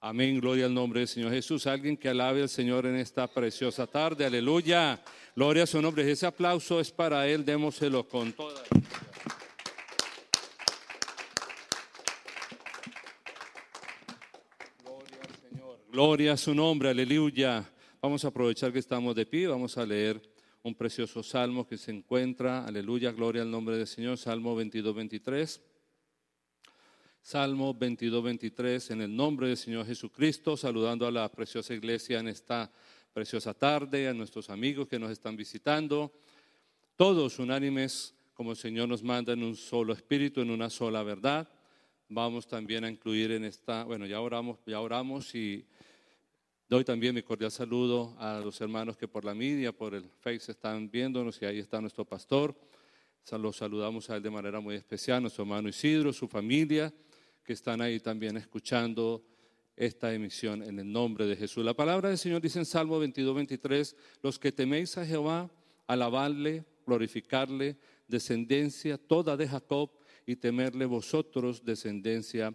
Amén, gloria al nombre del Señor Jesús. Alguien que alabe al Señor en esta preciosa tarde, aleluya. Gloria a su nombre. Ese aplauso es para Él, démoselo con toda. Gloria al Señor. Gloria a su nombre, aleluya. Vamos a aprovechar que estamos de pie, vamos a leer un precioso salmo que se encuentra, aleluya, gloria al nombre del Señor, Salmo 22, 23. Salmo 22, 23, en el nombre del Señor Jesucristo, saludando a la preciosa iglesia en esta preciosa tarde, a nuestros amigos que nos están visitando, todos unánimes como el Señor nos manda en un solo espíritu, en una sola verdad. Vamos también a incluir en esta, bueno, ya oramos, ya oramos y doy también mi cordial saludo a los hermanos que por la media, por el Face están viéndonos y ahí está nuestro pastor. Los saludamos a él de manera muy especial, nuestro hermano Isidro, su familia, que están ahí también escuchando esta emisión en el nombre de Jesús. La palabra del Señor dice en Salmo 22, 23, los que teméis a Jehová, alabarle, glorificarle, descendencia toda de Jacob y temerle vosotros, descendencia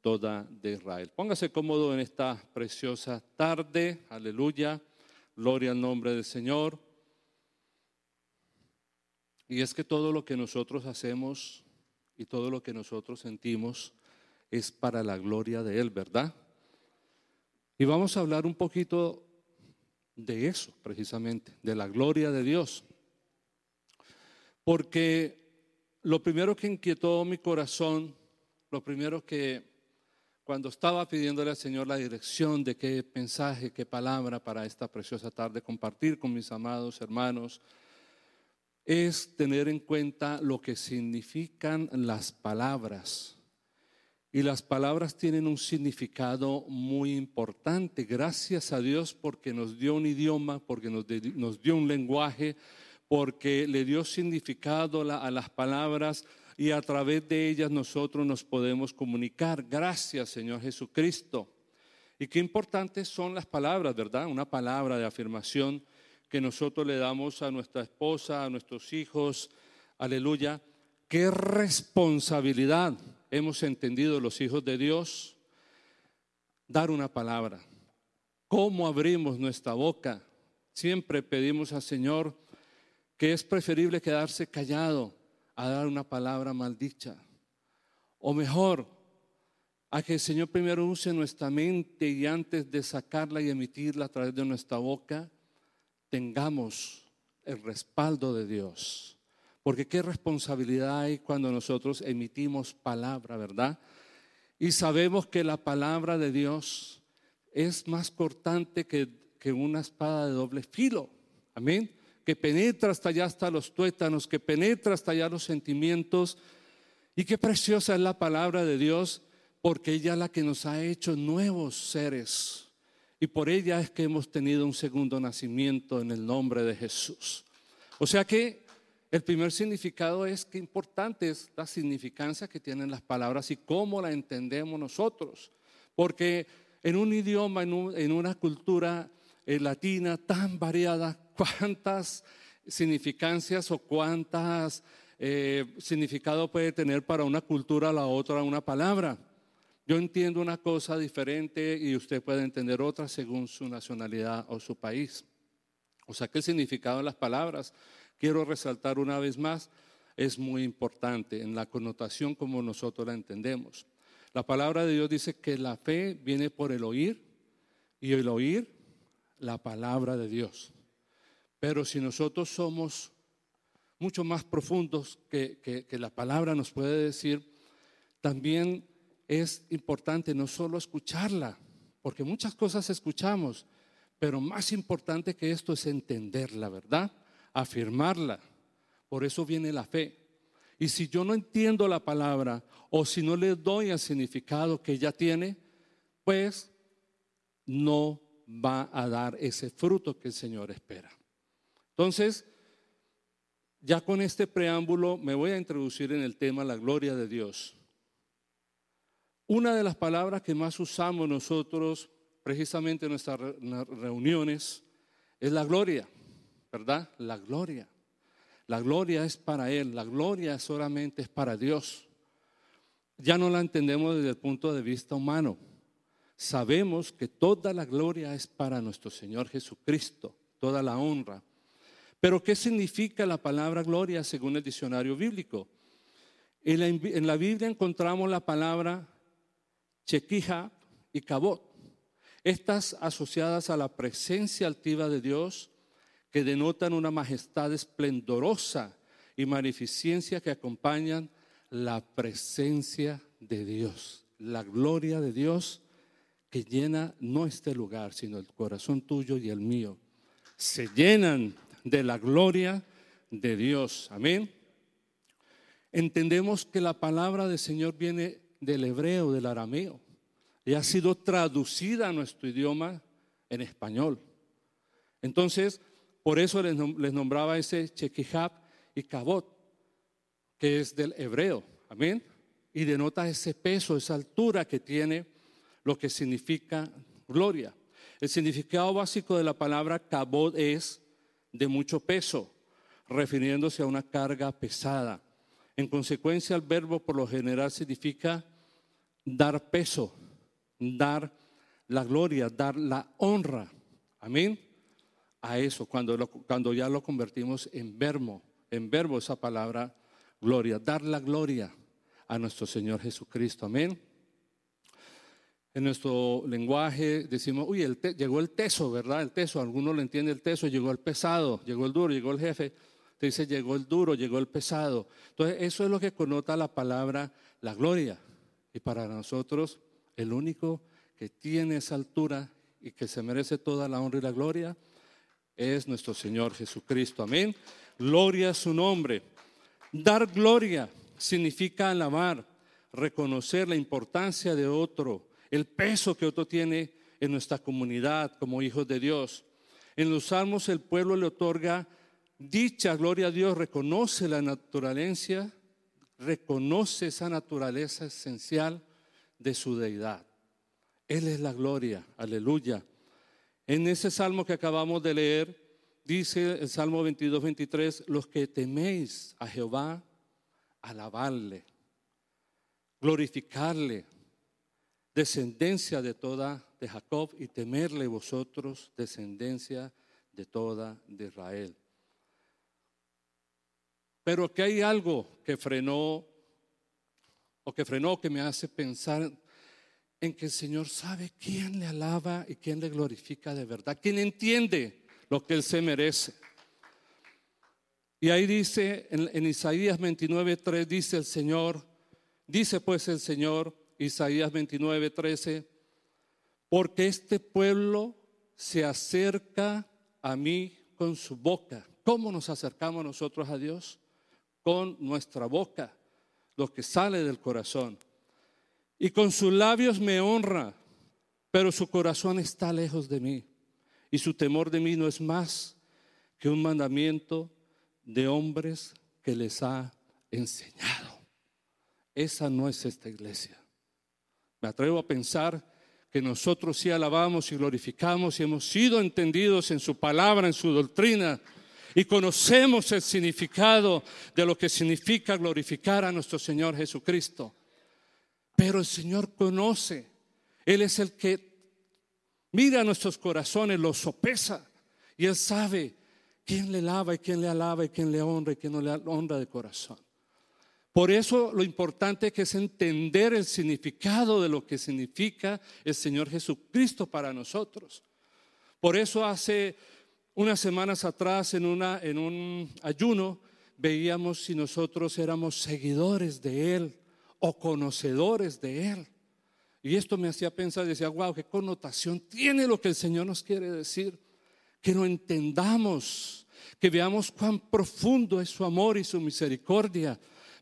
toda de Israel. Póngase cómodo en esta preciosa tarde, aleluya, gloria al nombre del Señor. Y es que todo lo que nosotros hacemos y todo lo que nosotros sentimos es para la gloria de Él, ¿verdad? Y vamos a hablar un poquito de eso, precisamente, de la gloria de Dios. Porque lo primero que inquietó mi corazón, lo primero que cuando estaba pidiéndole al Señor la dirección de qué mensaje, qué palabra para esta preciosa tarde compartir con mis amados hermanos, es tener en cuenta lo que significan las palabras. Y las palabras tienen un significado muy importante. Gracias a Dios porque nos dio un idioma, porque nos, dio un lenguaje, porque le dio significado a las palabras y a través de ellas nosotros nos podemos comunicar. Gracias, Señor Jesucristo. Y qué importantes son las palabras, ¿verdad? Una palabra de afirmación que nosotros le damos a nuestra esposa, a nuestros hijos. Aleluya. Qué responsabilidad hemos entendido los hijos de Dios dar una palabra. ¿Cómo abrimos nuestra boca? Siempre pedimos al Señor que es preferible quedarse callado a dar una palabra maldicha. O mejor, a que el Señor primero use nuestra mente y antes de sacarla y emitirla a través de nuestra boca, tengamos el respaldo de Dios. Porque qué responsabilidad hay cuando nosotros emitimos palabra, ¿verdad? Y sabemos que la palabra de Dios es más cortante que, que una espada de doble filo. Amén que penetra hasta allá hasta los tuétanos, que penetra hasta allá los sentimientos. Y qué preciosa es la palabra de Dios, porque ella es la que nos ha hecho nuevos seres. Y por ella es que hemos tenido un segundo nacimiento en el nombre de Jesús. O sea que el primer significado es que importante es la significancia que tienen las palabras y cómo la entendemos nosotros. Porque en un idioma, en, una cultura eh, latina tan variada, cuántas significancias o cuántas eh, significado puede tener para una cultura la otra una palabra. Yo entiendo una cosa diferente y usted puede entender otra según su nacionalidad o su país. O sea que el significado de las palabras, quiero resaltar una vez más, es muy importante en la connotación como nosotros la entendemos. La palabra de Dios dice que la fe viene por el oír y el oír la palabra de Dios. Pero si nosotros somos mucho más profundos que, la palabra nos puede decir, también es importante no solo escucharla, porque muchas cosas escuchamos, pero más importante que esto es entenderla, ¿verdad? Afirmarla. Por eso viene la fe. Y si yo no entiendo la palabra o si no le doy el significado que ella tiene, pues no va a dar ese fruto que el Señor espera. Entonces, ya con este preámbulo me voy a introducir en el tema la gloria de Dios. Una de las palabras que más usamos nosotros precisamente en nuestras reuniones es la gloria, ¿verdad? La gloria. La gloria es para Él, la gloria solamente es para Dios. Ya no la entendemos desde el punto de vista humano. sabemos que toda la gloria es para nuestro Señor Jesucristo, toda la honra. Pero ¿qué significa la palabra gloria según el diccionario bíblico? En la, Biblia encontramos la palabra chequija y cabot. Estas asociadas a la presencia altiva de Dios, que denotan una majestad esplendorosa y magnificencia que acompañan la presencia de Dios, la gloria de Dios que llena no este lugar, sino el corazón tuyo y el mío. Se llenan de la gloria de Dios. Amén. Entendemos que la palabra del Señor viene del hebreo, del arameo, y ha sido traducida a nuestro idioma en español. Entonces, por eso les, nombraba ese Chequijab y Cabot, que es del hebreo. Amén. Y denota ese peso, esa altura que tiene lo que significa gloria. El significado básico de la palabra Cabot es de mucho peso, refiriéndose a una carga pesada. En consecuencia, el verbo por lo general significa dar peso, dar la gloria, dar la honra. Amén. A eso, cuando, cuando ya lo convertimos en verbo, en verbo esa palabra gloria, dar la gloria a nuestro Señor Jesucristo. Amén. En nuestro lenguaje decimos, uy, llegó el teso, ¿verdad? El teso, algunos lo entiende el teso, llegó el pesado, llegó el duro, llegó el jefe. Te dice, llegó el duro, llegó el pesado. Entonces, eso es lo que connota la palabra la gloria. Y para nosotros, el único que tiene esa altura y que se merece toda la honra y la gloria es nuestro Señor Jesucristo. Amén. Gloria a su nombre. Dar gloria significa alabar, reconocer la importancia de otro, el peso que otro tiene en nuestra comunidad como hijos de Dios. En los salmos el pueblo le otorga dicha, gloria a Dios, reconoce la naturaleza, reconoce esa naturaleza esencial de su deidad. Él es la gloria, aleluya. En ese salmo que acabamos de leer, dice el Salmo 22, 23, los que teméis a Jehová, alabarle, glorificarle, descendencia de toda de Jacob y temerle vosotros, descendencia de toda de Israel. Pero que hay algo que frenó o que frenó que me hace pensar en que el Señor sabe quién le alaba y quién le glorifica de verdad, quién entiende lo que Él se merece. Y ahí dice, en, Isaías 29, 3, dice el Señor, dice pues el Señor, Isaías 29, 13, porque este pueblo se acerca a mí con su boca. ¿Cómo nos acercamos nosotros a Dios? Con nuestra boca, lo que sale del corazón. Y con sus labios me honra, pero su corazón está lejos de mí. Y su temor de mí no es más que un mandamiento de hombres que les ha enseñado. Esa no es esta iglesia. Me atrevo a pensar que nosotros sí alabamos y glorificamos y hemos sido entendidos en su palabra, en su doctrina, y conocemos el significado de lo que significa glorificar a nuestro Señor Jesucristo. Pero el Señor conoce, Él es el que mira nuestros corazones, los sopesa, y Él sabe quién le alaba y quién le alaba y quién le honra y quién no le honra de corazón. Por eso lo importante que es entender el significado de lo que significa el Señor Jesucristo para nosotros. Por eso hace unas semanas atrás en, una, en un ayuno veíamos si nosotros éramos seguidores de Él o conocedores de Él. Y esto me hacía pensar, decía, wow, qué connotación tiene lo que el Señor nos quiere decir. Que lo entendamos, que veamos cuán profundo es su amor y su misericordia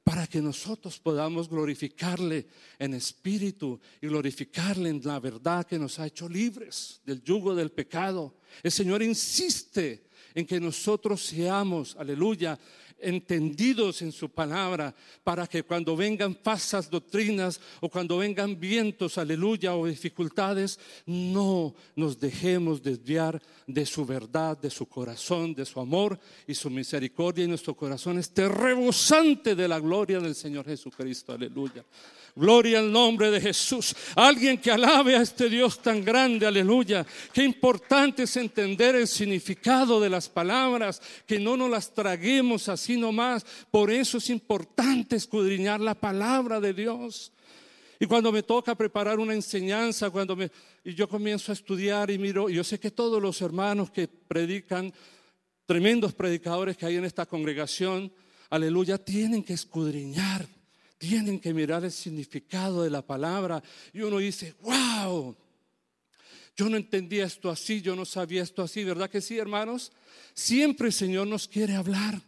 para que nosotros podamos glorificarle en espíritu y glorificarle en la verdad que nos ha hecho libres del yugo del pecado. El Señor insiste en que nosotros seamos, aleluya, entendidos en su palabra, para que cuando vengan falsas doctrinas o cuando vengan vientos, aleluya, o dificultades, no nos dejemos desviar de su verdad, de su corazón, de su amor y su misericordia. Y nuestro corazón esté rebosante de la gloria del Señor Jesucristo, aleluya. Gloria al nombre de Jesús. Alguien que alabe a este Dios tan grande, aleluya. Qué importante es entender el significado de las palabras, que no nos las traguemos así nomás. Por eso es importante escudriñar la palabra de Dios. Y cuando me toca preparar una enseñanza, cuando me, y yo comienzo a estudiar y miro, yo sé que todos los hermanos que predican, tremendos predicadores que hay en esta congregación, aleluya, tienen que escudriñar tienen que mirar el significado de la palabra. Y uno dice, wow, yo no entendía esto así, yo no sabía esto así, ¿verdad que sí, hermanos? Siempre el Señor nos quiere hablar,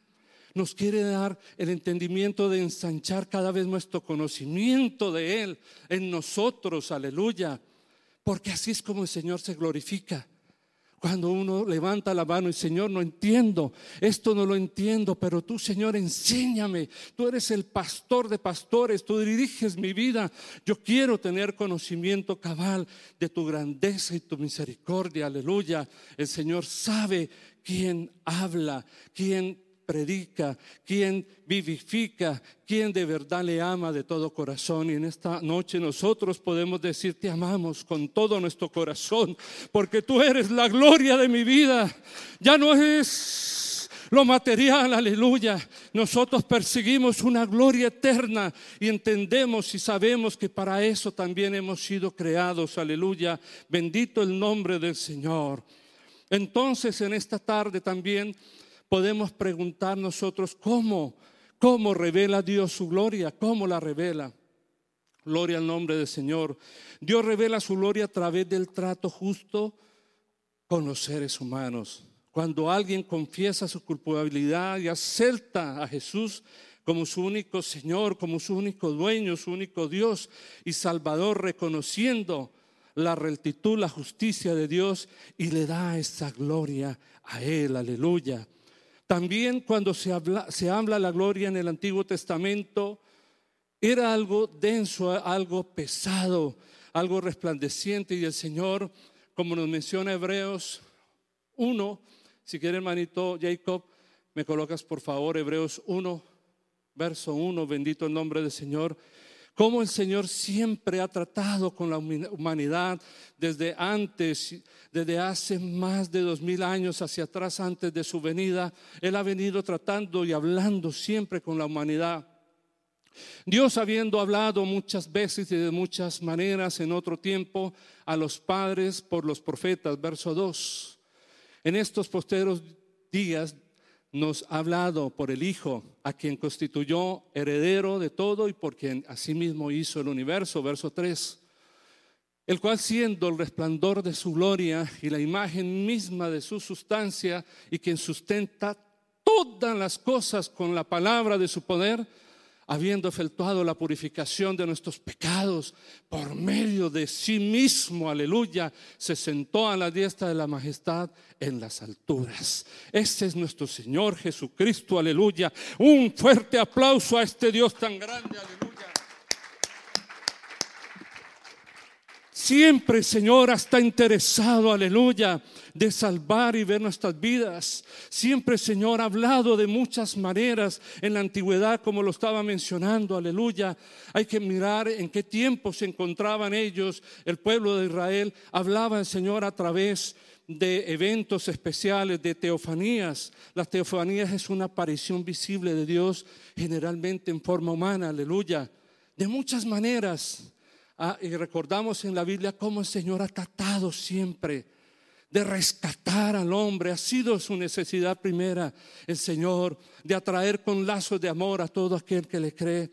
nos quiere dar el entendimiento de ensanchar cada vez nuestro conocimiento de Él en nosotros, aleluya, porque así es como el Señor se glorifica. Cuando uno levanta la mano y Señor, no entiendo, esto no lo entiendo, pero tú Señor, enséñame. Tú eres el pastor de pastores, tú diriges mi vida. Yo quiero tener conocimiento cabal de tu grandeza y tu misericordia. Aleluya. El Señor sabe quién habla, quién predica, quien vivifica, quien de verdad le ama de todo corazón. Y en esta noche nosotros podemos decir, te amamos con todo nuestro corazón, porque tú eres la gloria de mi vida. Ya no es lo material, aleluya. Nosotros perseguimos una gloria eterna y entendemos y sabemos que para eso también hemos sido creados, aleluya. Bendito el nombre del Señor. Entonces en esta tarde también podemos preguntar nosotros cómo, cómo revela Dios su gloria, cómo la revela. Gloria al nombre del Señor. Dios revela su gloria a través del trato justo con los seres humanos. Cuando alguien confiesa su culpabilidad y acepta a Jesús como su único Señor, como su único dueño, su único Dios y Salvador, reconociendo la rectitud, la justicia de Dios y le da esa gloria a Él, aleluya. También cuando se habla, se habla la gloria en el Antiguo Testamento, era algo denso, algo pesado, algo resplandeciente. Y el Señor, como nos menciona Hebreos 1, si quiere hermanito Jacob, me colocas por favor Hebreos 1, verso 1, bendito el nombre del Señor cómo el Señor siempre ha tratado con la humanidad desde antes, desde hace más de dos mil años hacia atrás antes de su venida. Él ha venido tratando y hablando siempre con la humanidad. Dios habiendo hablado muchas veces y de muchas maneras en otro tiempo a los padres por los profetas, verso 2. En estos posteros días nos ha hablado por el Hijo, a quien constituyó heredero de todo y por quien asimismo hizo el universo, verso 3, el cual siendo el resplandor de su gloria y la imagen misma de su sustancia y quien sustenta todas las cosas con la palabra de su poder, habiendo efectuado la purificación de nuestros pecados por medio de sí mismo, aleluya, se sentó a la diestra de la majestad en las alturas. Ese es nuestro Señor Jesucristo, aleluya. Un fuerte aplauso a este Dios tan grande, aleluya. Siempre, Señor, está interesado, aleluya, de salvar y ver nuestras vidas. Siempre, Señor, ha hablado de muchas maneras en la antigüedad, como lo estaba mencionando, aleluya. Hay que mirar en qué tiempo se encontraban ellos, el pueblo de Israel. Hablaba el Señor a través de eventos especiales, de teofanías. Las teofanías es una aparición visible de Dios, generalmente en forma humana, aleluya. De muchas maneras Ah, y recordamos en la Biblia cómo el Señor ha tratado siempre de rescatar al hombre. Ha sido su necesidad primera, el Señor, de atraer con lazos de amor a todo aquel que le cree.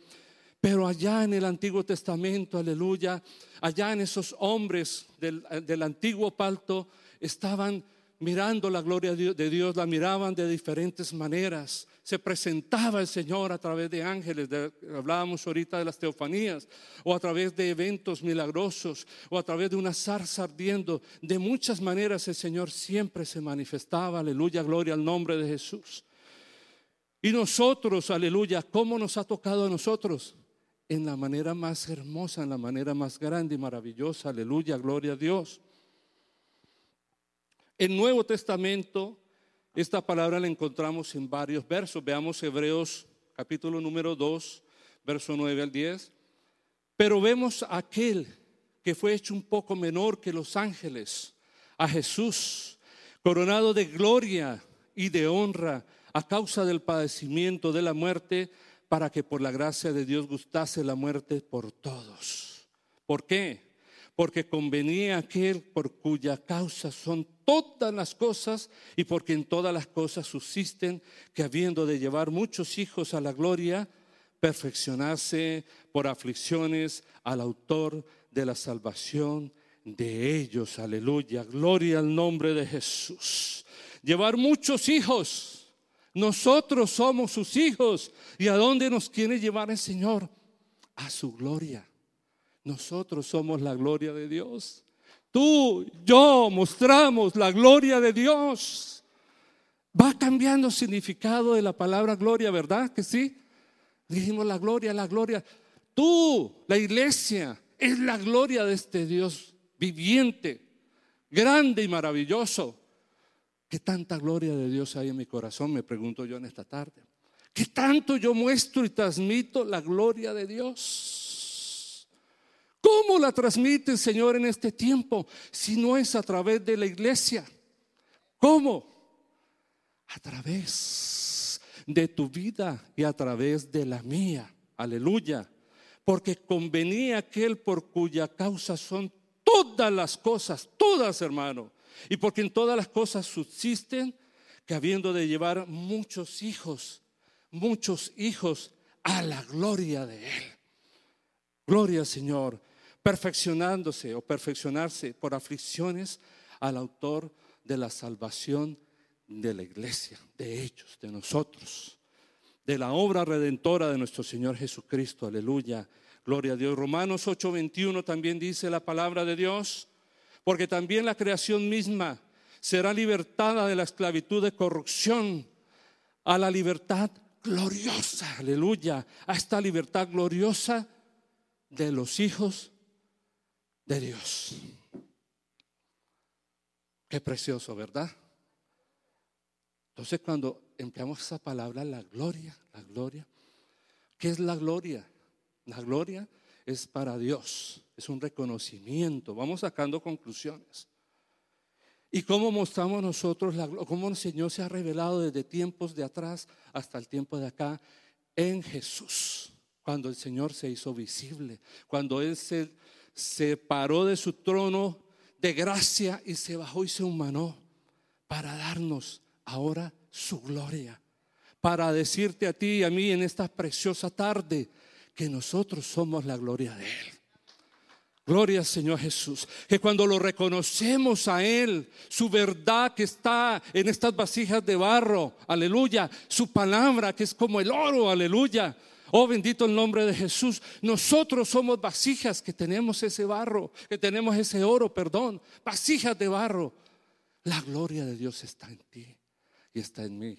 Pero allá en el Antiguo Testamento, aleluya, allá en esos hombres del, del antiguo palto estaban mirando la gloria de Dios, la miraban de diferentes maneras. Se presentaba el Señor a través de ángeles, hablábamos ahorita de las teofanías, o a través de eventos milagrosos, o a través de una zarza ardiendo. De muchas maneras el Señor siempre se manifestaba, aleluya, gloria al nombre de Jesús. Y nosotros, aleluya, ¿cómo nos ha tocado a nosotros? En la manera más hermosa, en la manera más grande y maravillosa, aleluya, gloria a Dios. El Nuevo Testamento, esta palabra la encontramos en varios versos. Veamos Hebreos capítulo número 2, verso 9 al 10. Pero vemos a aquel que fue hecho un poco menor que los ángeles, a Jesús, coronado de gloria y de honra a causa del padecimiento de la muerte, para que por la gracia de Dios gustase la muerte por todos. ¿Por qué? Porque convenía aquel por cuya causa son todas las cosas y porque en todas las cosas subsisten, que habiendo de llevar muchos hijos a la gloria, perfeccionarse por aflicciones al autor de la salvación de ellos. Aleluya, gloria al nombre de Jesús. Llevar muchos hijos nosotros somos sus hijos. ¿Y a dónde nos quiere llevar el Señor? A su gloria. Nosotros somos la gloria de Dios. Tú, yo mostramos la gloria de Dios. Va cambiando el significado de la palabra gloria, ¿verdad? Que sí. Dijimos la gloria, la gloria. Tú, la iglesia, es la gloria de este Dios viviente, grande y maravilloso. ¿Qué tanta gloria de Dios hay en mi corazón? Me pregunto yo en esta tarde. ¿Qué tanto yo muestro y transmito la gloria de Dios? ¿Cómo la transmite el Señor en este tiempo si no es a través de la iglesia? ¿Cómo? A través de tu vida y a través de la mía. Aleluya. Porque convenía aquel por cuya causa son todas las cosas, todas hermano y porque en todas las cosas subsisten, que habiendo de llevar muchos hijos, muchos hijos a la gloria de Él. Gloria al Señor, perfeccionándose o perfeccionarse por aflicciones al autor de la salvación de la iglesia, de ellos, de nosotros, de la obra redentora de nuestro Señor Jesucristo. Aleluya. Gloria a Dios. Romanos 8:21 también dice la palabra de Dios porque también la creación misma será libertada de la esclavitud de corrupción a la libertad gloriosa, aleluya, a esta libertad gloriosa de los hijos de Dios. Qué precioso, ¿verdad? Entonces cuando empleamos esa palabra, la gloria, la gloria, ¿qué es la gloria? La gloria es para Dios, es un reconocimiento. Vamos sacando conclusiones. ¿Y cómo mostramos nosotros, la, cómo el Señor se ha revelado desde tiempos de atrás hasta el tiempo de acá en Jesús? Cuando el Señor se hizo visible, cuando Él se, se paró de su trono de gracia y se bajó y se humanó para darnos ahora su gloria, para decirte a ti y a mí en esta preciosa tarde, que nosotros somos la gloria de Él. Gloria Señor Jesús. Que cuando lo reconocemos a Él, su verdad que está en estas vasijas de barro, aleluya, su palabra que es como el oro, aleluya. Oh, bendito el nombre de Jesús. Nosotros somos vasijas que tenemos ese barro, que tenemos ese oro, perdón, vasijas de barro. La gloria de Dios está en ti y está en mí.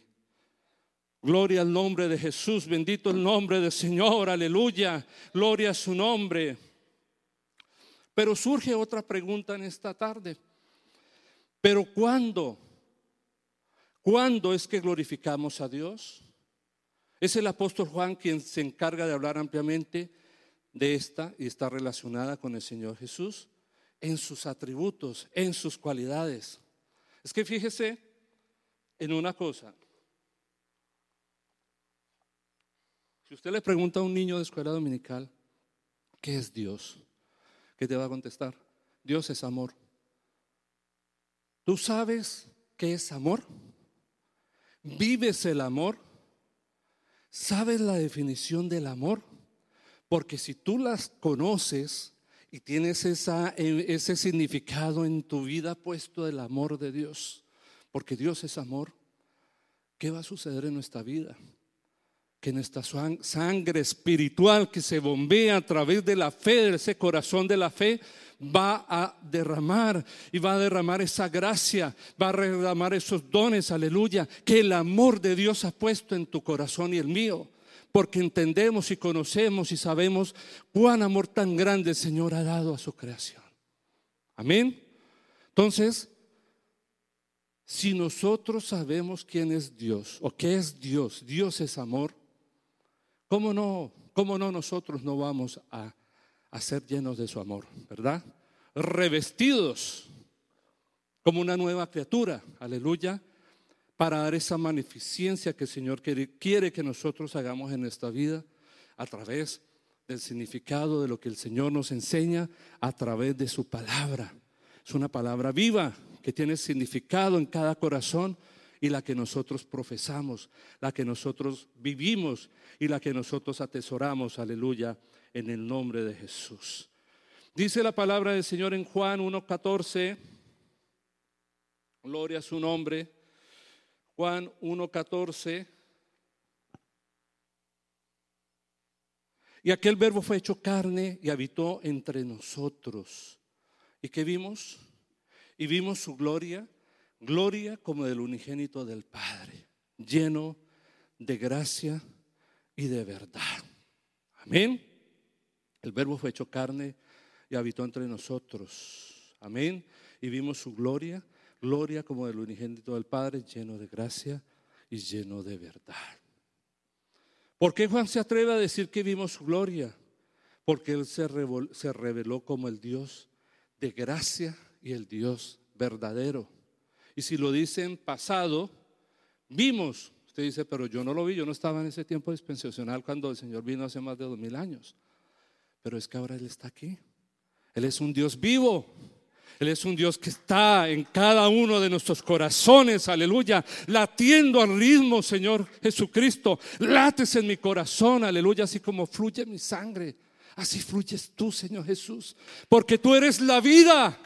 Gloria al nombre de Jesús, bendito el nombre del Señor, aleluya, gloria a su nombre. Pero surge otra pregunta en esta tarde. ¿Pero cuándo? ¿Cuándo es que glorificamos a Dios? Es el apóstol Juan quien se encarga de hablar ampliamente de esta y está relacionada con el Señor Jesús en sus atributos, en sus cualidades. Es que fíjese en una cosa. Si usted le pregunta a un niño de escuela dominical, ¿qué es Dios? ¿Qué te va a contestar? Dios es amor. ¿Tú sabes qué es amor? ¿Vives el amor? ¿Sabes la definición del amor? Porque si tú las conoces y tienes esa, ese significado en tu vida puesto del amor de Dios, porque Dios es amor, ¿qué va a suceder en nuestra vida? Que nuestra sangre espiritual que se bombea a través de la fe, de ese corazón de la fe, va a derramar y va a derramar esa gracia, va a derramar esos dones, aleluya, que el amor de Dios ha puesto en tu corazón y el mío, porque entendemos y conocemos y sabemos cuán amor tan grande el Señor ha dado a su creación. Amén. Entonces, si nosotros sabemos quién es Dios o qué es Dios, Dios es amor, ¿cómo no, cómo no nosotros no vamos a, a ser llenos de su amor, verdad? Revestidos como una nueva criatura, aleluya, para dar esa magnificencia que el Señor quiere que nosotros hagamos en nuestra vida a través del significado de lo que el Señor nos enseña a través de su palabra. Es una palabra viva, que tiene significado en cada corazón y la que nosotros profesamos, la que nosotros vivimos y la que nosotros atesoramos, aleluya, en el nombre de Jesús. Dice la palabra del Señor en Juan 1.14, gloria a su nombre, Juan 1.14. Y aquel verbo fue hecho carne y habitó entre nosotros. ¿Y qué vimos? y vimos su gloria, gloria como del unigénito del Padre, lleno de gracia y de verdad. Amén. El verbo fue hecho carne y habitó entre nosotros. Amén. Y vimos su gloria, gloria como del unigénito del Padre, lleno de gracia y lleno de verdad. ¿Por qué Juan se atreve a decir que vimos su gloria? Porque él se, reveló como el Dios de gracia y el Dios verdadero. Y si lo dice en pasado, vimos. Usted dice, pero yo no lo vi, yo no estaba en ese tiempo dispensacional cuando el Señor vino hace más de dos mil años. Pero es que ahora Él está aquí. Él es un Dios vivo. Él es un Dios que está en cada uno de nuestros corazones, aleluya, latiendo al ritmo, Señor Jesucristo. Lates en mi corazón, aleluya, así como fluye mi sangre. Así fluyes tú, Señor Jesús, porque tú eres la vida.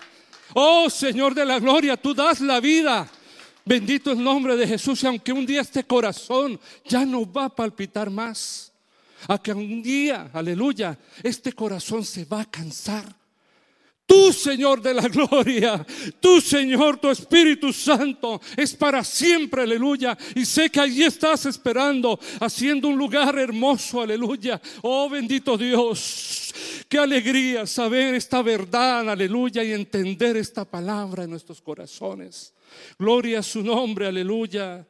Oh Señor de la gloria, tú das la vida. Bendito el nombre de Jesús. Y aunque un día este corazón ya no va a palpitar más, a que un día, aleluya, este corazón se va a cansar. Tú, Señor de la gloria, tú, Señor, tu Espíritu Santo es para siempre, aleluya. Y sé que allí estás esperando, haciendo un lugar hermoso, aleluya. Oh, bendito Dios. Qué alegría saber esta verdad, aleluya, y entender esta palabra en nuestros corazones. Gloria a su nombre, aleluya.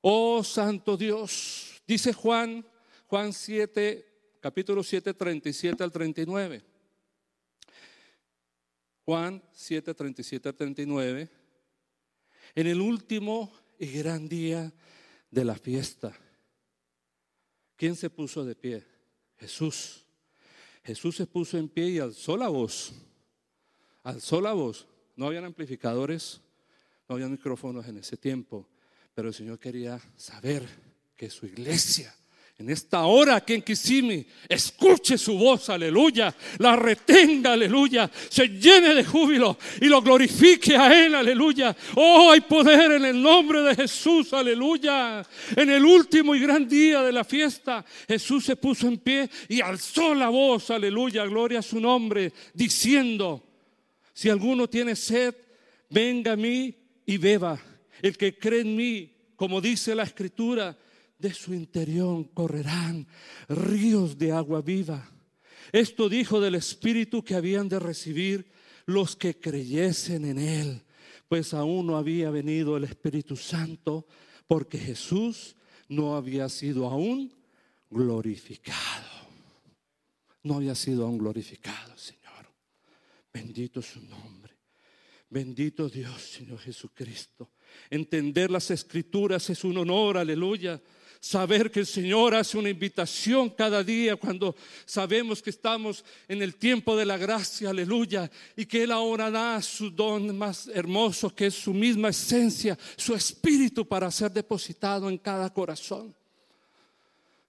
Oh, Santo Dios. Dice Juan, Juan 7, capítulo 7, 37 al 39. Juan 7, 37 39, en el último y gran día de la fiesta. ¿Quién se puso de pie? Jesús. Jesús se puso en pie y alzó la voz. Alzó la voz. No habían amplificadores, no había micrófonos en ese tiempo, pero el Señor quería saber que su iglesia en esta hora que en Kisimi escuche su voz, aleluya, la retenga, aleluya, se llene de júbilo y lo glorifique a Él, aleluya. Oh, hay poder en el nombre de Jesús, aleluya. En el último y gran día de la fiesta, Jesús se puso en pie y alzó la voz, aleluya, gloria a su nombre, diciendo, si alguno tiene sed, venga a mí y beba. El que cree en mí, como dice la escritura, de su interior correrán ríos de agua viva. Esto dijo del Espíritu que habían de recibir los que creyesen en Él, pues aún no había venido el Espíritu Santo, porque Jesús no había sido aún glorificado. No había sido aún glorificado, Señor. Bendito su nombre. Bendito Dios, Señor Jesucristo. Entender las escrituras es un honor, aleluya saber que el Señor hace una invitación cada día cuando sabemos que estamos en el tiempo de la gracia, aleluya, y que Él ahora da su don más hermoso, que es su misma esencia, su espíritu para ser depositado en cada corazón.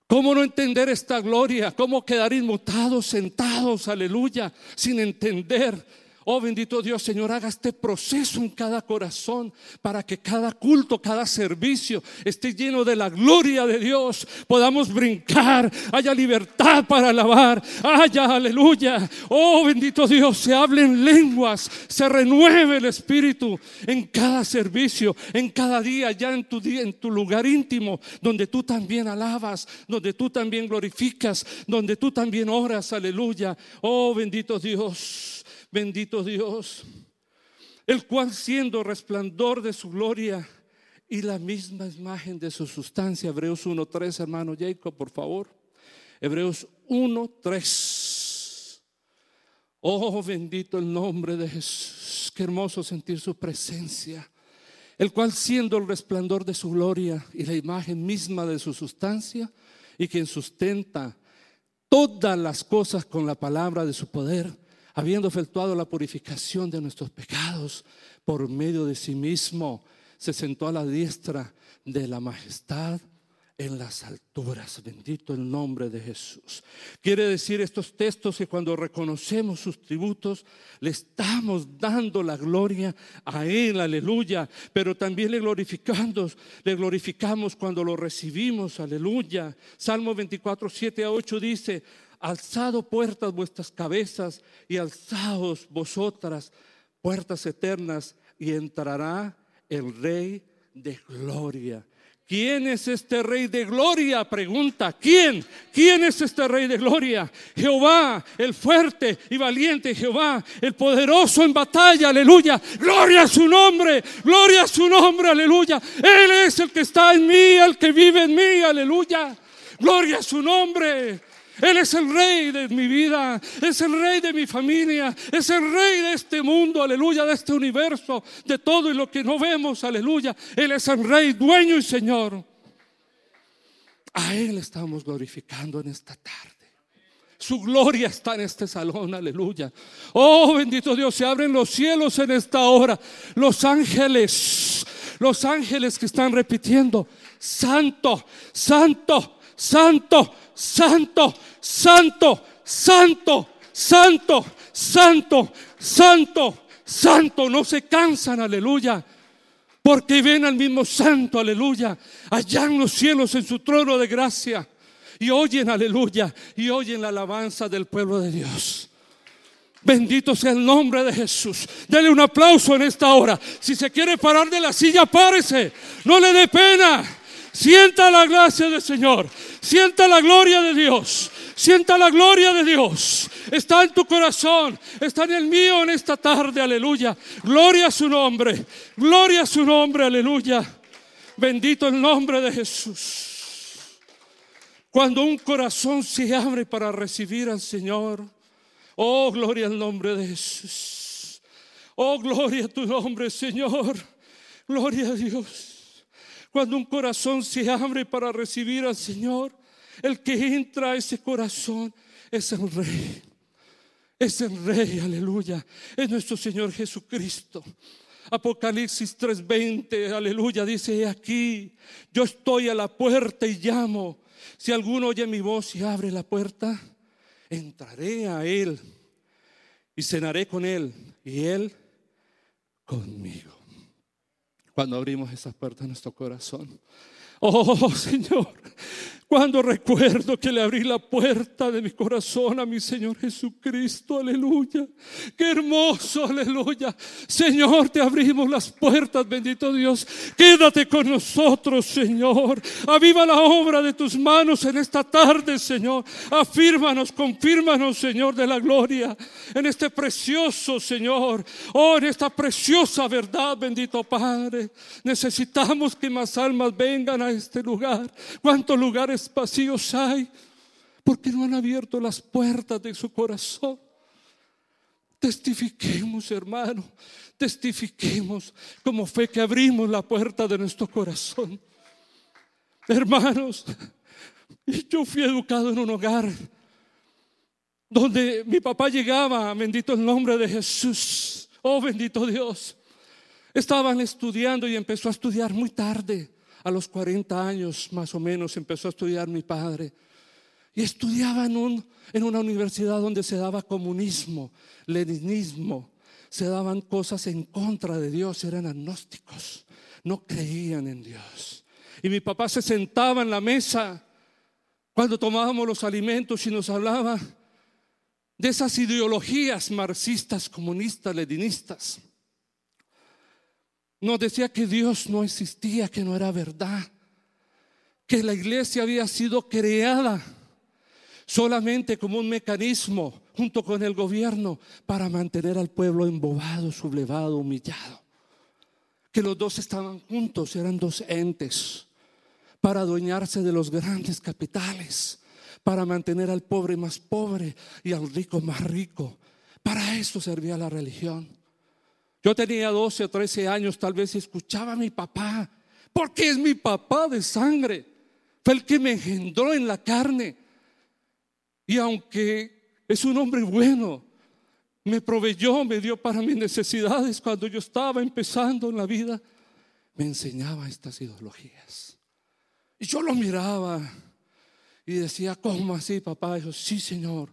¿Cómo no entender esta gloria? ¿Cómo quedar inmutados, sentados, aleluya, sin entender Oh bendito Dios, Señor, haga este proceso en cada corazón para que cada culto, cada servicio esté lleno de la gloria de Dios. Podamos brincar, haya libertad para alabar, haya aleluya. Oh bendito Dios, se hablen lenguas, se renueve el espíritu en cada servicio, en cada día, ya en tu día, en tu lugar íntimo, donde tú también alabas, donde tú también glorificas, donde tú también oras, aleluya. Oh bendito Dios. Bendito Dios, el cual siendo resplandor de su gloria y la misma imagen de su sustancia. Hebreos 1.3, hermano Jacob, por favor. Hebreos 1.3. Oh, bendito el nombre de Jesús. Qué hermoso sentir su presencia. El cual siendo el resplandor de su gloria y la imagen misma de su sustancia y quien sustenta todas las cosas con la palabra de su poder habiendo efectuado la purificación de nuestros pecados por medio de sí mismo, se sentó a la diestra de la majestad en las alturas. Bendito el nombre de Jesús. Quiere decir estos textos que cuando reconocemos sus tributos, le estamos dando la gloria a Él, aleluya. Pero también le glorificamos, le glorificamos cuando lo recibimos, aleluya. Salmo 24, 7 a 8 dice, alzado puertas vuestras cabezas y alzaos vosotras puertas eternas y entrará el Rey de Gloria. ¿Quién es este Rey de Gloria? Pregunta. ¿Quién? ¿Quién es este Rey de Gloria? Jehová, el fuerte y valiente Jehová, el poderoso en batalla, aleluya. Gloria a su nombre, gloria a su nombre, aleluya. Él es el que está en mí, el que vive en mí, aleluya. Gloria a su nombre. Él es el rey de mi vida, es el rey de mi familia, es el rey de este mundo, aleluya, de este universo, de todo y lo que no vemos, aleluya. Él es el rey, dueño y señor. A Él estamos glorificando en esta tarde. Su gloria está en este salón, aleluya. Oh, bendito Dios, se abren los cielos en esta hora. Los ángeles, los ángeles que están repitiendo, santo, santo, santo, santo, santo, santo, santo, santo, santo, santo. No se cansan, aleluya. Porque ven al mismo santo, aleluya, allá en los cielos, en su trono de gracia. Y oyen, aleluya, y oyen la alabanza del pueblo de Dios. Bendito sea el nombre de Jesús. Dele un aplauso en esta hora. Si se quiere parar de la silla, párese. No le dé pena. Sienta la gracia del Señor. Sienta la gloria de Dios. Sienta la gloria de Dios. Está en tu corazón. Está en el mío en esta tarde. Aleluya. Gloria a su nombre. Gloria a su nombre. Aleluya. Bendito el nombre de Jesús. Cuando un corazón se abre para recibir al Señor. Oh, gloria al nombre de Jesús. Oh, gloria a tu nombre, Señor. Gloria a Dios. Cuando un corazón se abre para recibir al Señor, el que entra a ese corazón es el Rey. Es el Rey, aleluya. Es nuestro Señor Jesucristo. Apocalipsis 3:20, aleluya, dice aquí, yo estoy a la puerta y llamo. Si alguno oye mi voz y abre la puerta, entraré a Él y cenaré con Él y Él conmigo cuando abrimos esas puertas en nuestro corazón. Oh Señor, cuando recuerdo que le abrí la puerta de mi corazón a mi Señor Jesucristo, aleluya. Qué hermoso, aleluya. Señor, te abrimos las puertas, bendito Dios. Quédate con nosotros, Señor. Aviva la obra de tus manos en esta tarde, Señor. Afírmanos, confírmanos, Señor, de la gloria. En este precioso, Señor. Oh, en esta preciosa verdad, bendito Padre. Necesitamos que más almas vengan a este lugar. ¿Cuántos lugares vacíos hay porque no han abierto las puertas de su corazón. Testifiquemos, hermano, testifiquemos como fue que abrimos la puerta de nuestro corazón. Hermanos, yo fui educado en un hogar donde mi papá llegaba, bendito el nombre de Jesús, oh bendito Dios. Estaban estudiando y empezó a estudiar muy tarde. A los 40 años más o menos empezó a estudiar mi padre. Y estudiaba en, un, en una universidad donde se daba comunismo, leninismo. se daban cosas en contra de Dios, eran agnósticos, no creían en Dios. Y mi papá se sentaba en la mesa cuando tomábamos los alimentos y nos hablaba de esas ideologías marxistas, comunistas, leninistas. Nos decía que Dios no existía, que no era verdad, que la iglesia había sido creada solamente como un mecanismo junto con el gobierno para mantener al pueblo embobado, sublevado, humillado. Que los dos estaban juntos, eran dos entes para adueñarse de los grandes capitales, para mantener al pobre más pobre y al rico más rico. Para eso servía la religión. Yo tenía 12 o 13 años tal vez escuchaba a mi papá, porque es mi papá de sangre. Fue el que me engendró en la carne. Y aunque es un hombre bueno, me proveyó, me dio para mis necesidades cuando yo estaba empezando en la vida, me enseñaba estas ideologías. Y yo lo miraba y decía, ¿cómo así, papá? Y yo, sí, Señor.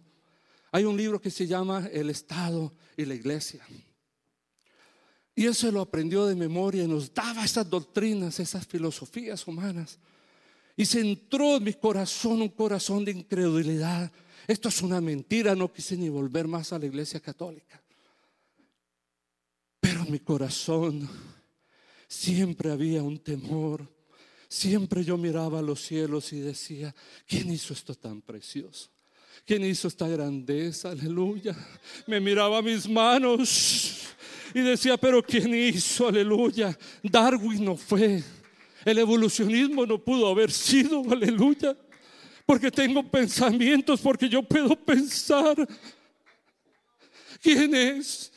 Hay un libro que se llama El Estado y la Iglesia. Y él se lo aprendió de memoria y nos daba esas doctrinas, esas filosofías humanas. Y se entró en mi corazón un corazón de incredulidad. Esto es una mentira, no quise ni volver más a la iglesia católica. Pero en mi corazón siempre había un temor Siempre yo miraba a los cielos y decía, ¿quién hizo esto tan precioso? ¿Quién hizo esta grandeza? Aleluya. Me miraba mis manos y decía, pero ¿quién hizo? Aleluya. Darwin no fue. El evolucionismo no pudo haber sido. Aleluya. Porque tengo pensamientos, porque yo puedo pensar. ¿Quién es?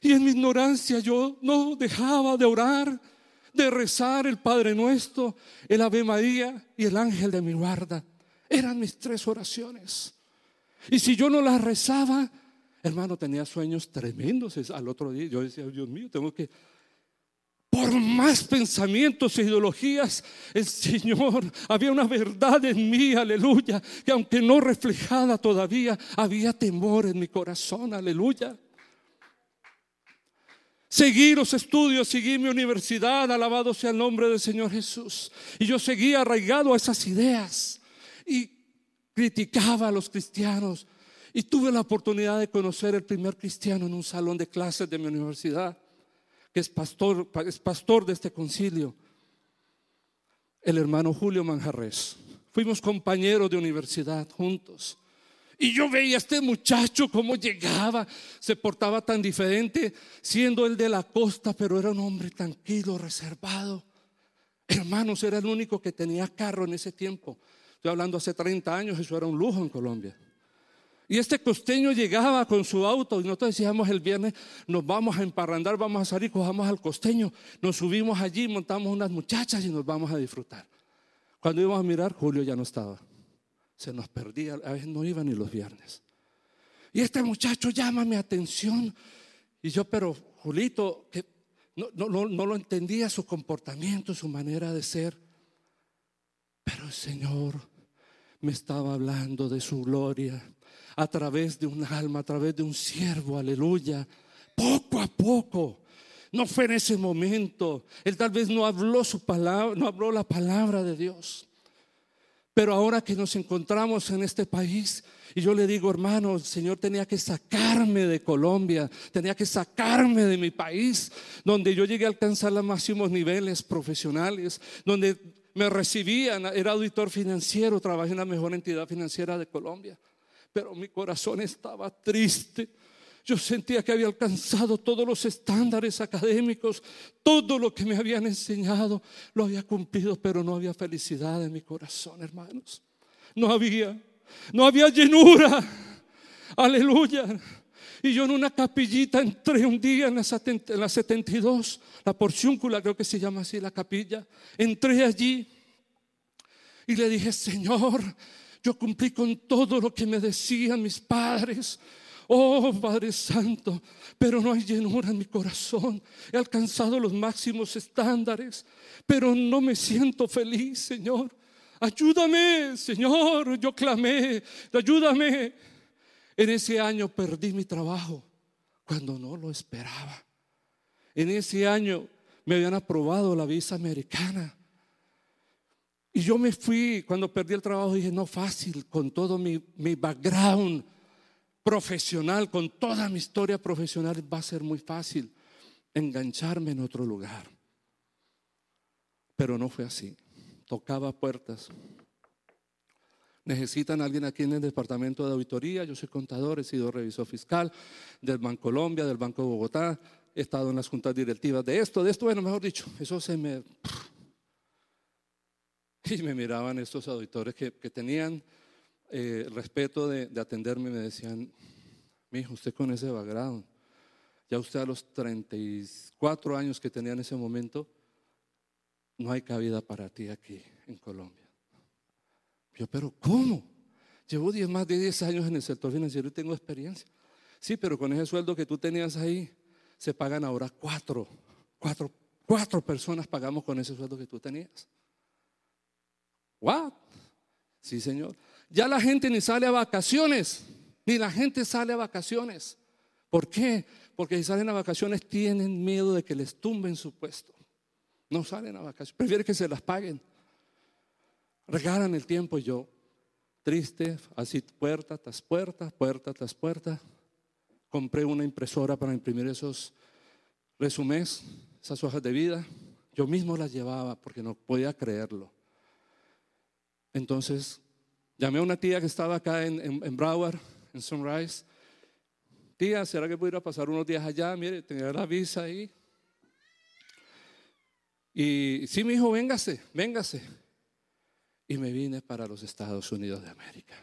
Y en mi ignorancia yo no dejaba de orar de rezar el Padre Nuestro, el Ave María y el ángel de mi guarda. Eran mis tres oraciones. Y si yo no las rezaba, hermano, tenía sueños tremendos al otro día. Yo decía, Dios mío, tengo que... Por más pensamientos e ideologías, el Señor, había una verdad en mí, aleluya, que aunque no reflejada todavía, había temor en mi corazón, aleluya. Seguí los estudios, seguí mi universidad, alabado sea el nombre del Señor Jesús. Y yo seguía arraigado a esas ideas y criticaba a los cristianos. Y tuve la oportunidad de conocer el primer cristiano en un salón de clases de mi universidad, que es pastor, es pastor de este concilio, el hermano Julio Manjarres. Fuimos compañeros de universidad juntos. Y yo veía a este muchacho cómo llegaba, se portaba tan diferente, siendo él de la costa, pero era un hombre tranquilo, reservado. Hermanos, era el único que tenía carro en ese tiempo. Estoy hablando hace 30 años, eso era un lujo en Colombia. Y este costeño llegaba con su auto y nosotros decíamos el viernes, nos vamos a emparrandar, vamos a salir, cojamos al costeño, nos subimos allí, montamos unas muchachas y nos vamos a disfrutar. Cuando íbamos a mirar, Julio ya no estaba se nos perdía, a veces no iba ni los viernes. Y este muchacho llama mi atención. Y yo, pero Julito, que no, no, no lo entendía su comportamiento, su manera de ser. Pero el Señor me estaba hablando de su gloria a través de un alma, a través de un siervo, aleluya. Poco a poco. No fue en ese momento. Él tal vez no habló su palabra, no habló la palabra de Dios. Pero ahora que nos encontramos en este país, y yo le digo, hermano, el Señor tenía que sacarme de Colombia, tenía que sacarme de mi país, donde yo llegué a alcanzar los máximos niveles profesionales, donde me recibían, era auditor financiero, trabajé en la mejor entidad financiera de Colombia. Pero mi corazón estaba triste yo sentía que había alcanzado todos los estándares académicos, todo lo que me habían enseñado, lo había cumplido, pero no había felicidad en mi corazón, hermanos. No había, no había llenura. Aleluya. Y yo en una capillita entré un día en la, 72, la porciúncula creo que se llama así la capilla. Entré allí y le dije, Señor, yo cumplí con todo lo que me decían mis padres. Oh Padre Santo, pero no hay llenura en mi corazón. He alcanzado los máximos estándares, pero no me siento feliz, Señor. Ayúdame, Señor. Yo clamé, ayúdame. En ese año perdí mi trabajo cuando no lo esperaba. En ese año me habían aprobado la visa americana. Y yo me fui, cuando perdí el trabajo, dije, no fácil, con todo mi, mi background profesional, con toda mi historia profesional, va a ser muy fácil engancharme en otro lugar. Pero no fue así. Tocaba puertas. Necesitan alguien aquí en el departamento de auditoría. Yo soy contador, he sido revisor fiscal del Banco Colombia, del Banco de Bogotá. He estado en las juntas directivas de esto, de esto, bueno, mejor dicho, eso se me y me miraban estos auditores que, tenían eh, respeto de, atenderme y me decían, mi hijo, usted con ese background, ya usted a los 34 años que tenía en ese momento, no hay cabida para ti aquí en Colombia. Yo, pero ¿cómo? Llevo 10, más de 10 años en el sector financiero y tengo experiencia. Sí, pero con ese sueldo que tú tenías ahí, se pagan ahora cuatro, cuatro, cuatro personas pagamos con ese sueldo que tú tenías. What? Sí, Señor. Ya la gente ni sale a vacaciones, ni la gente sale a vacaciones. ¿Por qué? Porque si salen a vacaciones tienen miedo de que les tumben su puesto. No salen a vacaciones, prefieren que se las paguen. Regalan el tiempo y yo, triste, así puerta tras puerta, puerta tras puerta. Compré una impresora para imprimir esos resumés, esas hojas de vida. Yo mismo las llevaba porque no podía creerlo. Entonces, llamé a una tía que estaba acá en, en, Broward, en Sunrise. Tía, ¿será que pudiera pasar unos días allá? Mire, tenía la visa ahí. Y sí, mi hijo, véngase, véngase. Y me vine para los Estados Unidos de América.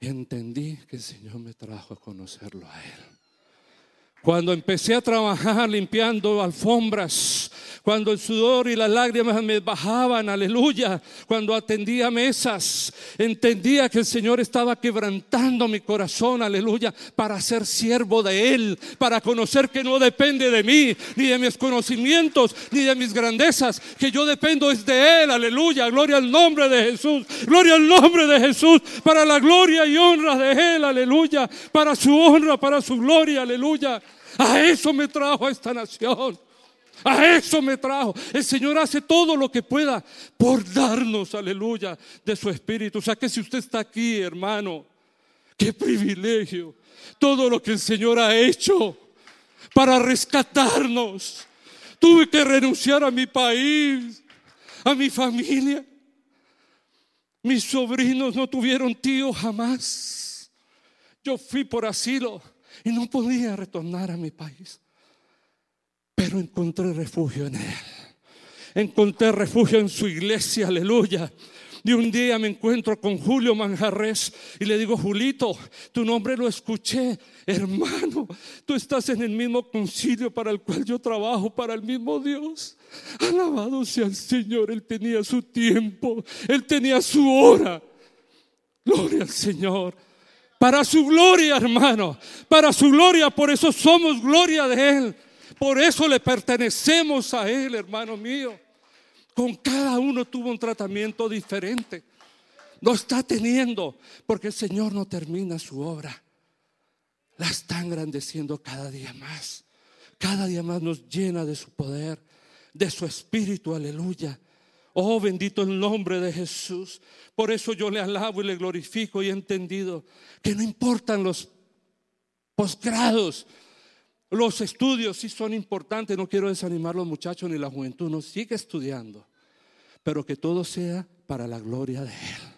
Y entendí que el Señor me trajo a conocerlo a Él. Cuando empecé a trabajar limpiando alfombras, cuando el sudor y las lágrimas me bajaban, aleluya, cuando atendía mesas, entendía que el Señor estaba quebrantando mi corazón, aleluya, para ser siervo de Él, para conocer que no depende de mí, ni de mis conocimientos, ni de mis grandezas, que yo dependo es de Él, aleluya, gloria al nombre de Jesús, gloria al nombre de Jesús, para la gloria y honra de Él, aleluya, para su honra, para su gloria, aleluya. A eso me trajo a esta nación. A eso me trajo. El Señor hace todo lo que pueda por darnos, aleluya, de su espíritu. O sea que si usted está aquí, hermano, qué privilegio. Todo lo que el Señor ha hecho para rescatarnos. Tuve que renunciar a mi país, a mi familia. Mis sobrinos no tuvieron tío jamás. Yo fui por asilo y no podía retornar a mi país. Pero encontré refugio en Él. Encontré refugio en su iglesia, aleluya. Y un día me encuentro con Julio Manjarres y le digo, Julito, tu nombre lo escuché, hermano, tú estás en el mismo concilio para el cual yo trabajo, para el mismo Dios. Alabado sea el Señor, Él tenía su tiempo, Él tenía su hora. Gloria al Señor. Para su gloria, hermano, para su gloria, por eso somos gloria de Él. Por eso le pertenecemos a Él, hermano mío. Con cada uno tuvo un tratamiento diferente. Lo está teniendo porque el Señor no termina su obra. La está engrandeciendo cada día más. Cada día más nos llena de su poder, de su espíritu, aleluya. Oh, bendito el nombre de Jesús. Por eso yo le alabo y le glorifico y he entendido que no importan los posgrados, los estudios sí son importantes, no quiero desanimar a los muchachos ni la juventud, no sigue estudiando, pero que todo sea para la gloria de Él.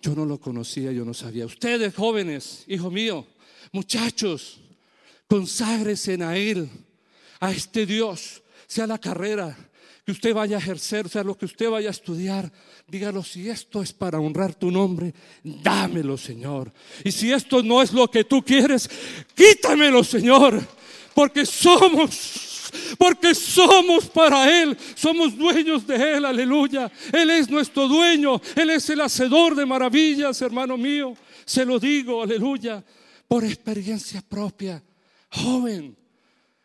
Yo no lo conocía, yo no sabía. Ustedes jóvenes, hijo mío, muchachos, conságresen a Él, a este Dios, sea la carrera que usted vaya a ejercer, sea lo que usted vaya a estudiar. Dígalo, si esto es para honrar tu nombre, dámelo, Señor. Y si esto no es lo que tú quieres, quítamelo, Señor porque somos, porque somos para Él, somos dueños de Él, aleluya. Él es nuestro dueño, Él es el hacedor de maravillas, hermano mío. Se lo digo, aleluya, por experiencia propia. Joven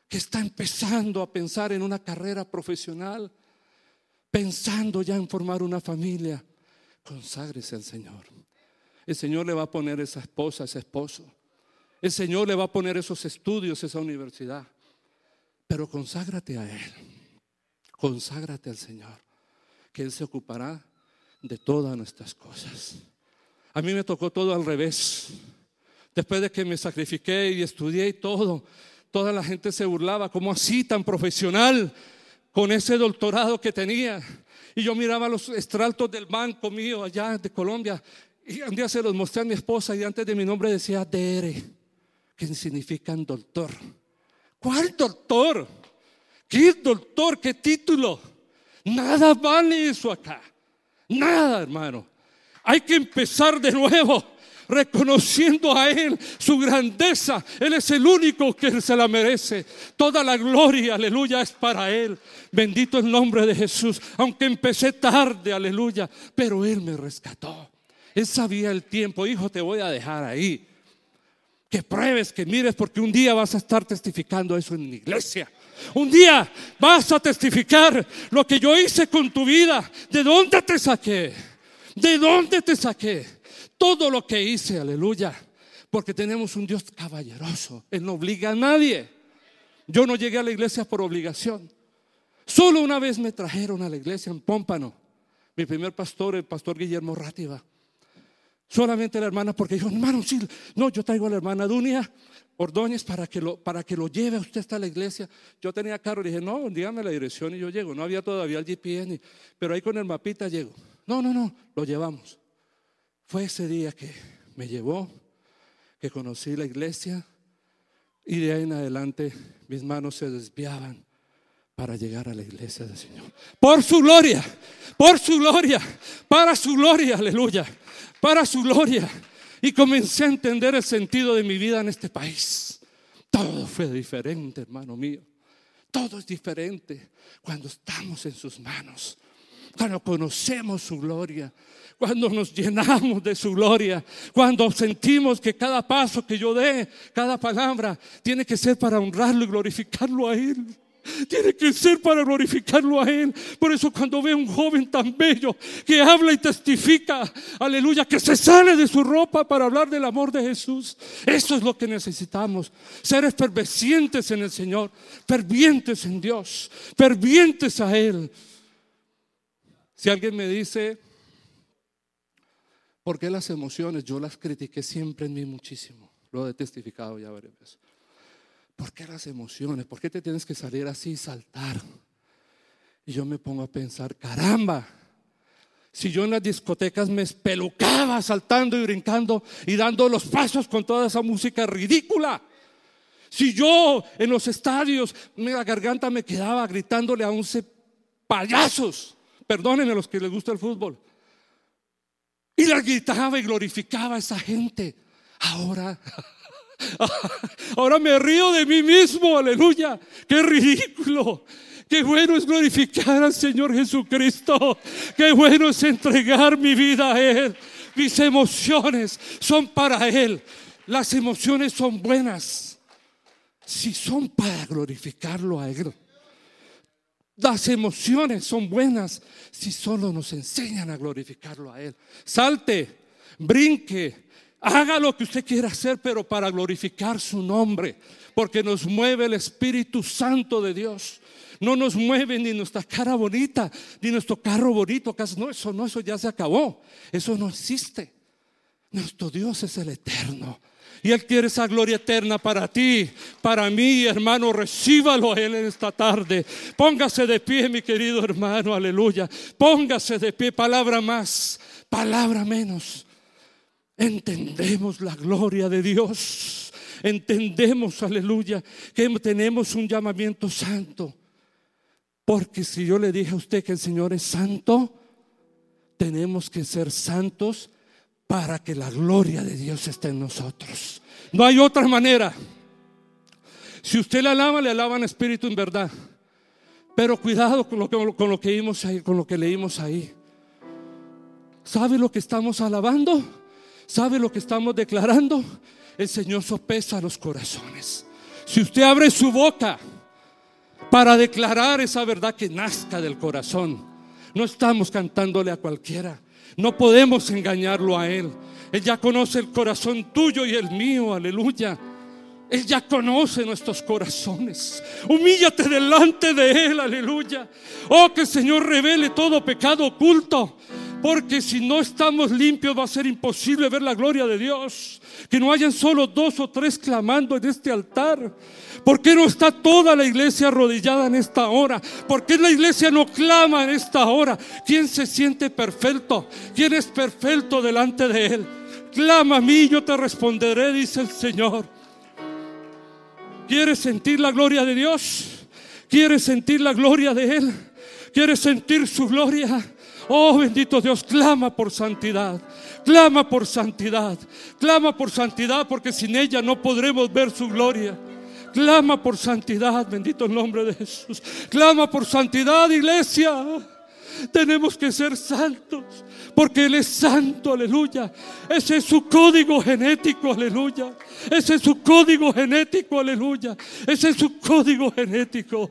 que está empezando a pensar en una carrera profesional, pensando ya en formar una familia, conságrese al Señor. El Señor le va a poner esa esposa, ese esposo El Señor le va a poner esos estudios, esa universidad. Pero conságrate a Él. Conságrate al Señor. Que Él se ocupará de todas nuestras cosas. A mí me tocó todo al revés. Después de que me sacrifiqué y estudié y todo, toda la gente se burlaba, ¿cómo así tan profesional con ese doctorado que tenía? Y yo miraba los estraltos del banco mío allá de Colombia y un día se los mostré a mi esposa y antes de mi nombre decía DR, que significan doctor. ¿Cuál doctor? ¿Qué doctor? ¿Qué título? Nada vale eso acá. Nada, hermano. Hay que empezar de nuevo reconociendo a Él su grandeza. Él es el único que se la merece. Toda la gloria, aleluya, es para Él. Bendito el nombre de Jesús. Aunque empecé tarde, aleluya, pero Él me rescató. Él sabía el tiempo. Hijo, te voy a dejar ahí. Que pruebes, que mires, porque un día vas a estar testificando eso en la iglesia. Un día vas a testificar lo que yo hice con tu vida. ¿De dónde te saqué? ¿De dónde te saqué? Todo lo que hice, aleluya. Porque tenemos un Dios caballeroso. Él no obliga a nadie. Yo no llegué a la iglesia por obligación. Solo una vez me trajeron a la iglesia en Pómpano. Mi primer pastor, el pastor Guillermo Rátiva. Solamente la hermana, porque dijo, hermano, sí, no, yo traigo a la hermana Dunia Ordóñez para que lo, para que lo lleve a usted hasta la iglesia. Yo tenía carro, le dije, no, dígame la dirección y yo llego. No había todavía el GPS, pero ahí con el mapita llego. No, no, no, lo llevamos. Fue ese día que me llevó, que conocí la iglesia y de ahí en adelante mis manos se desviaban para llegar a la iglesia del Señor. Por su gloria, por su gloria, para su gloria, aleluya, para su gloria. Y comencé a entender el sentido de mi vida en este país. Todo fue diferente, hermano mío. Todo es diferente cuando estamos en sus manos cuando conocemos su gloria, cuando nos llenamos de su gloria, cuando sentimos que cada paso que yo dé, cada palabra, tiene que ser para honrarlo y glorificarlo a Él. Tiene que ser para glorificarlo a Él. Por eso cuando ve a un joven tan bello que habla y testifica, aleluya, que se sale de su ropa para hablar del amor de Jesús. Eso es lo que necesitamos. Ser efervescientes en el Señor, fervientes en Dios, fervientes a Él. Si alguien me dice, ¿por qué las emociones? Yo las critiqué siempre en mí muchísimo. Lo he testificado ya varias veces. ¿Por qué las emociones? ¿Por qué te tienes que salir así y saltar? Y yo me pongo a pensar, caramba, si yo en las discotecas me espelucaba saltando y brincando y dando los pasos con toda esa música ridícula. Si yo en los estadios la garganta me quedaba gritándole a once payasos. Perdónenme a los que les gusta el fútbol. Y la gritaba y glorificaba a esa gente. Ahora, ahora me río de mí mismo, aleluya. Qué ridículo. Qué bueno es glorificar al Señor Jesucristo. Qué bueno es entregar mi vida a Él. Mis emociones son para Él. Las emociones son buenas si son para glorificarlo a Él. Las emociones son buenas si solo nos enseñan a glorificarlo a Él. Salte, brinque, haga lo que usted quiera hacer, pero para glorificar su nombre, porque nos mueve el Espíritu Santo de Dios. No nos mueve ni nuestra cara bonita, ni nuestro carro bonito. No, eso no, eso ya se acabó. Eso no existe. Nuestro Dios es el eterno. Y Él quiere esa gloria eterna para ti, para mí, hermano. Recíbalo a Él en esta tarde. Póngase de pie, mi querido hermano, aleluya. Póngase de pie, palabra más, palabra menos. Entendemos la gloria de Dios. Entendemos, aleluya, que tenemos un llamamiento santo. Porque si yo le dije a usted que el Señor es santo, tenemos que ser santos para que la gloria de Dios esté en nosotros. No hay otra manera. Si usted le alaba, le alaba en espíritu en verdad. Pero cuidado con lo que, con lo que vimos ahí, con lo que leímos ahí. ¿Sabe lo que estamos alabando? ¿Sabe lo que estamos declarando? El Señor sopesa los corazones. Si usted abre su boca para declarar esa verdad que nazca del corazón, no estamos cantándole a cualquiera. No podemos engañarlo a Él. Él ya conoce el corazón tuyo y el mío, aleluya. Él ya conoce nuestros corazones. Humíllate delante de Él, aleluya. Oh, que el Señor revele todo pecado oculto. Porque si no estamos limpios va a ser imposible ver la gloria de Dios. Que no hayan solo dos o tres clamando en este altar. ¿Por qué no está toda la iglesia arrodillada en esta hora? ¿Por qué la iglesia no clama en esta hora? ¿Quién se siente perfecto? ¿Quién es perfecto delante de Él? Clama a mí, yo te responderé, dice el Señor. ¿Quieres sentir la gloria de Dios? ¿Quieres sentir la gloria de Él? ¿Quieres sentir su gloria? Oh bendito Dios, clama por santidad, clama por santidad, clama por santidad porque sin ella no podremos ver su gloria. Clama por santidad, bendito el nombre de Jesús. Clama por santidad, iglesia. Tenemos que ser santos, porque Él es santo, aleluya. Ese es su código genético, aleluya. Ese es su código genético, aleluya. Ese es su código genético.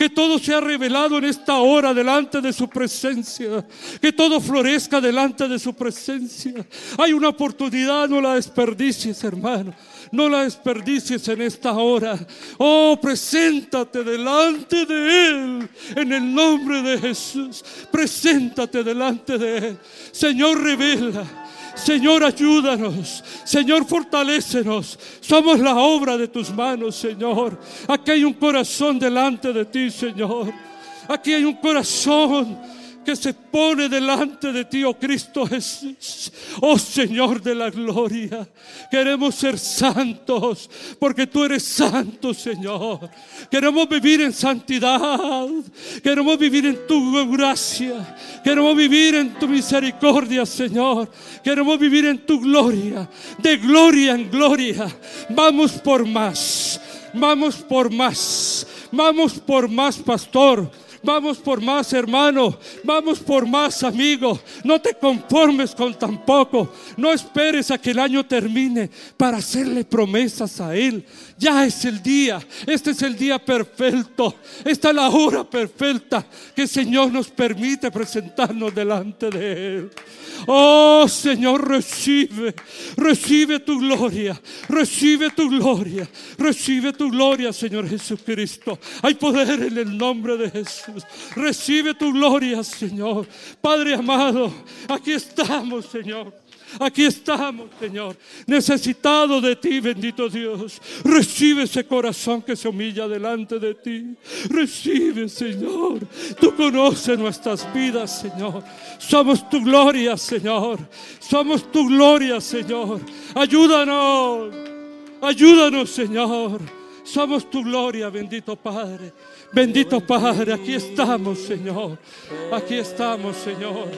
Que todo sea revelado en esta hora delante de su presencia. Que todo florezca delante de su presencia. Hay una oportunidad, no la desperdicies, hermano. No la desperdicies en esta hora. Oh, preséntate delante de Él en el nombre de Jesús. Preséntate delante de Él. Señor, revela. Señor, ayúdanos. Señor, fortalécenos. Somos la obra de tus manos, Señor. Aquí hay un corazón delante de ti, Señor. Aquí hay un corazón que se pone delante de ti, oh Cristo Jesús, oh Señor de la gloria. Queremos ser santos porque tú eres santo, Señor. Queremos vivir en santidad, queremos vivir en tu gracia, queremos vivir en tu misericordia, Señor. Queremos vivir en tu gloria, de gloria en gloria. Vamos por más, vamos por más, vamos por más, pastor. Vamos por más, hermano. Vamos por más, amigo. No te conformes con tan poco. No esperes a que el año termine para hacerle promesas a Él. Ya es el día. Este es el día perfecto. Esta es la hora perfecta que el Señor nos permite presentarnos delante de Él. Oh Señor, recibe, recibe tu gloria, recibe tu gloria, recibe tu gloria, Señor Jesucristo. Hay poder en el nombre de Jesús. Recibe tu gloria, Señor. Padre amado, aquí estamos, Señor. Aquí estamos, Señor, necesitados de ti, bendito Dios. Recibe ese corazón que se humilla delante de ti. Recibe, Señor. Tú conoces nuestras vidas, Señor. Somos tu gloria, Señor. Somos tu gloria, Señor. Ayúdanos. Ayúdanos, Señor. Somos tu gloria, bendito Padre. Bendito Padre, aquí estamos, Señor. Aquí estamos, Señor.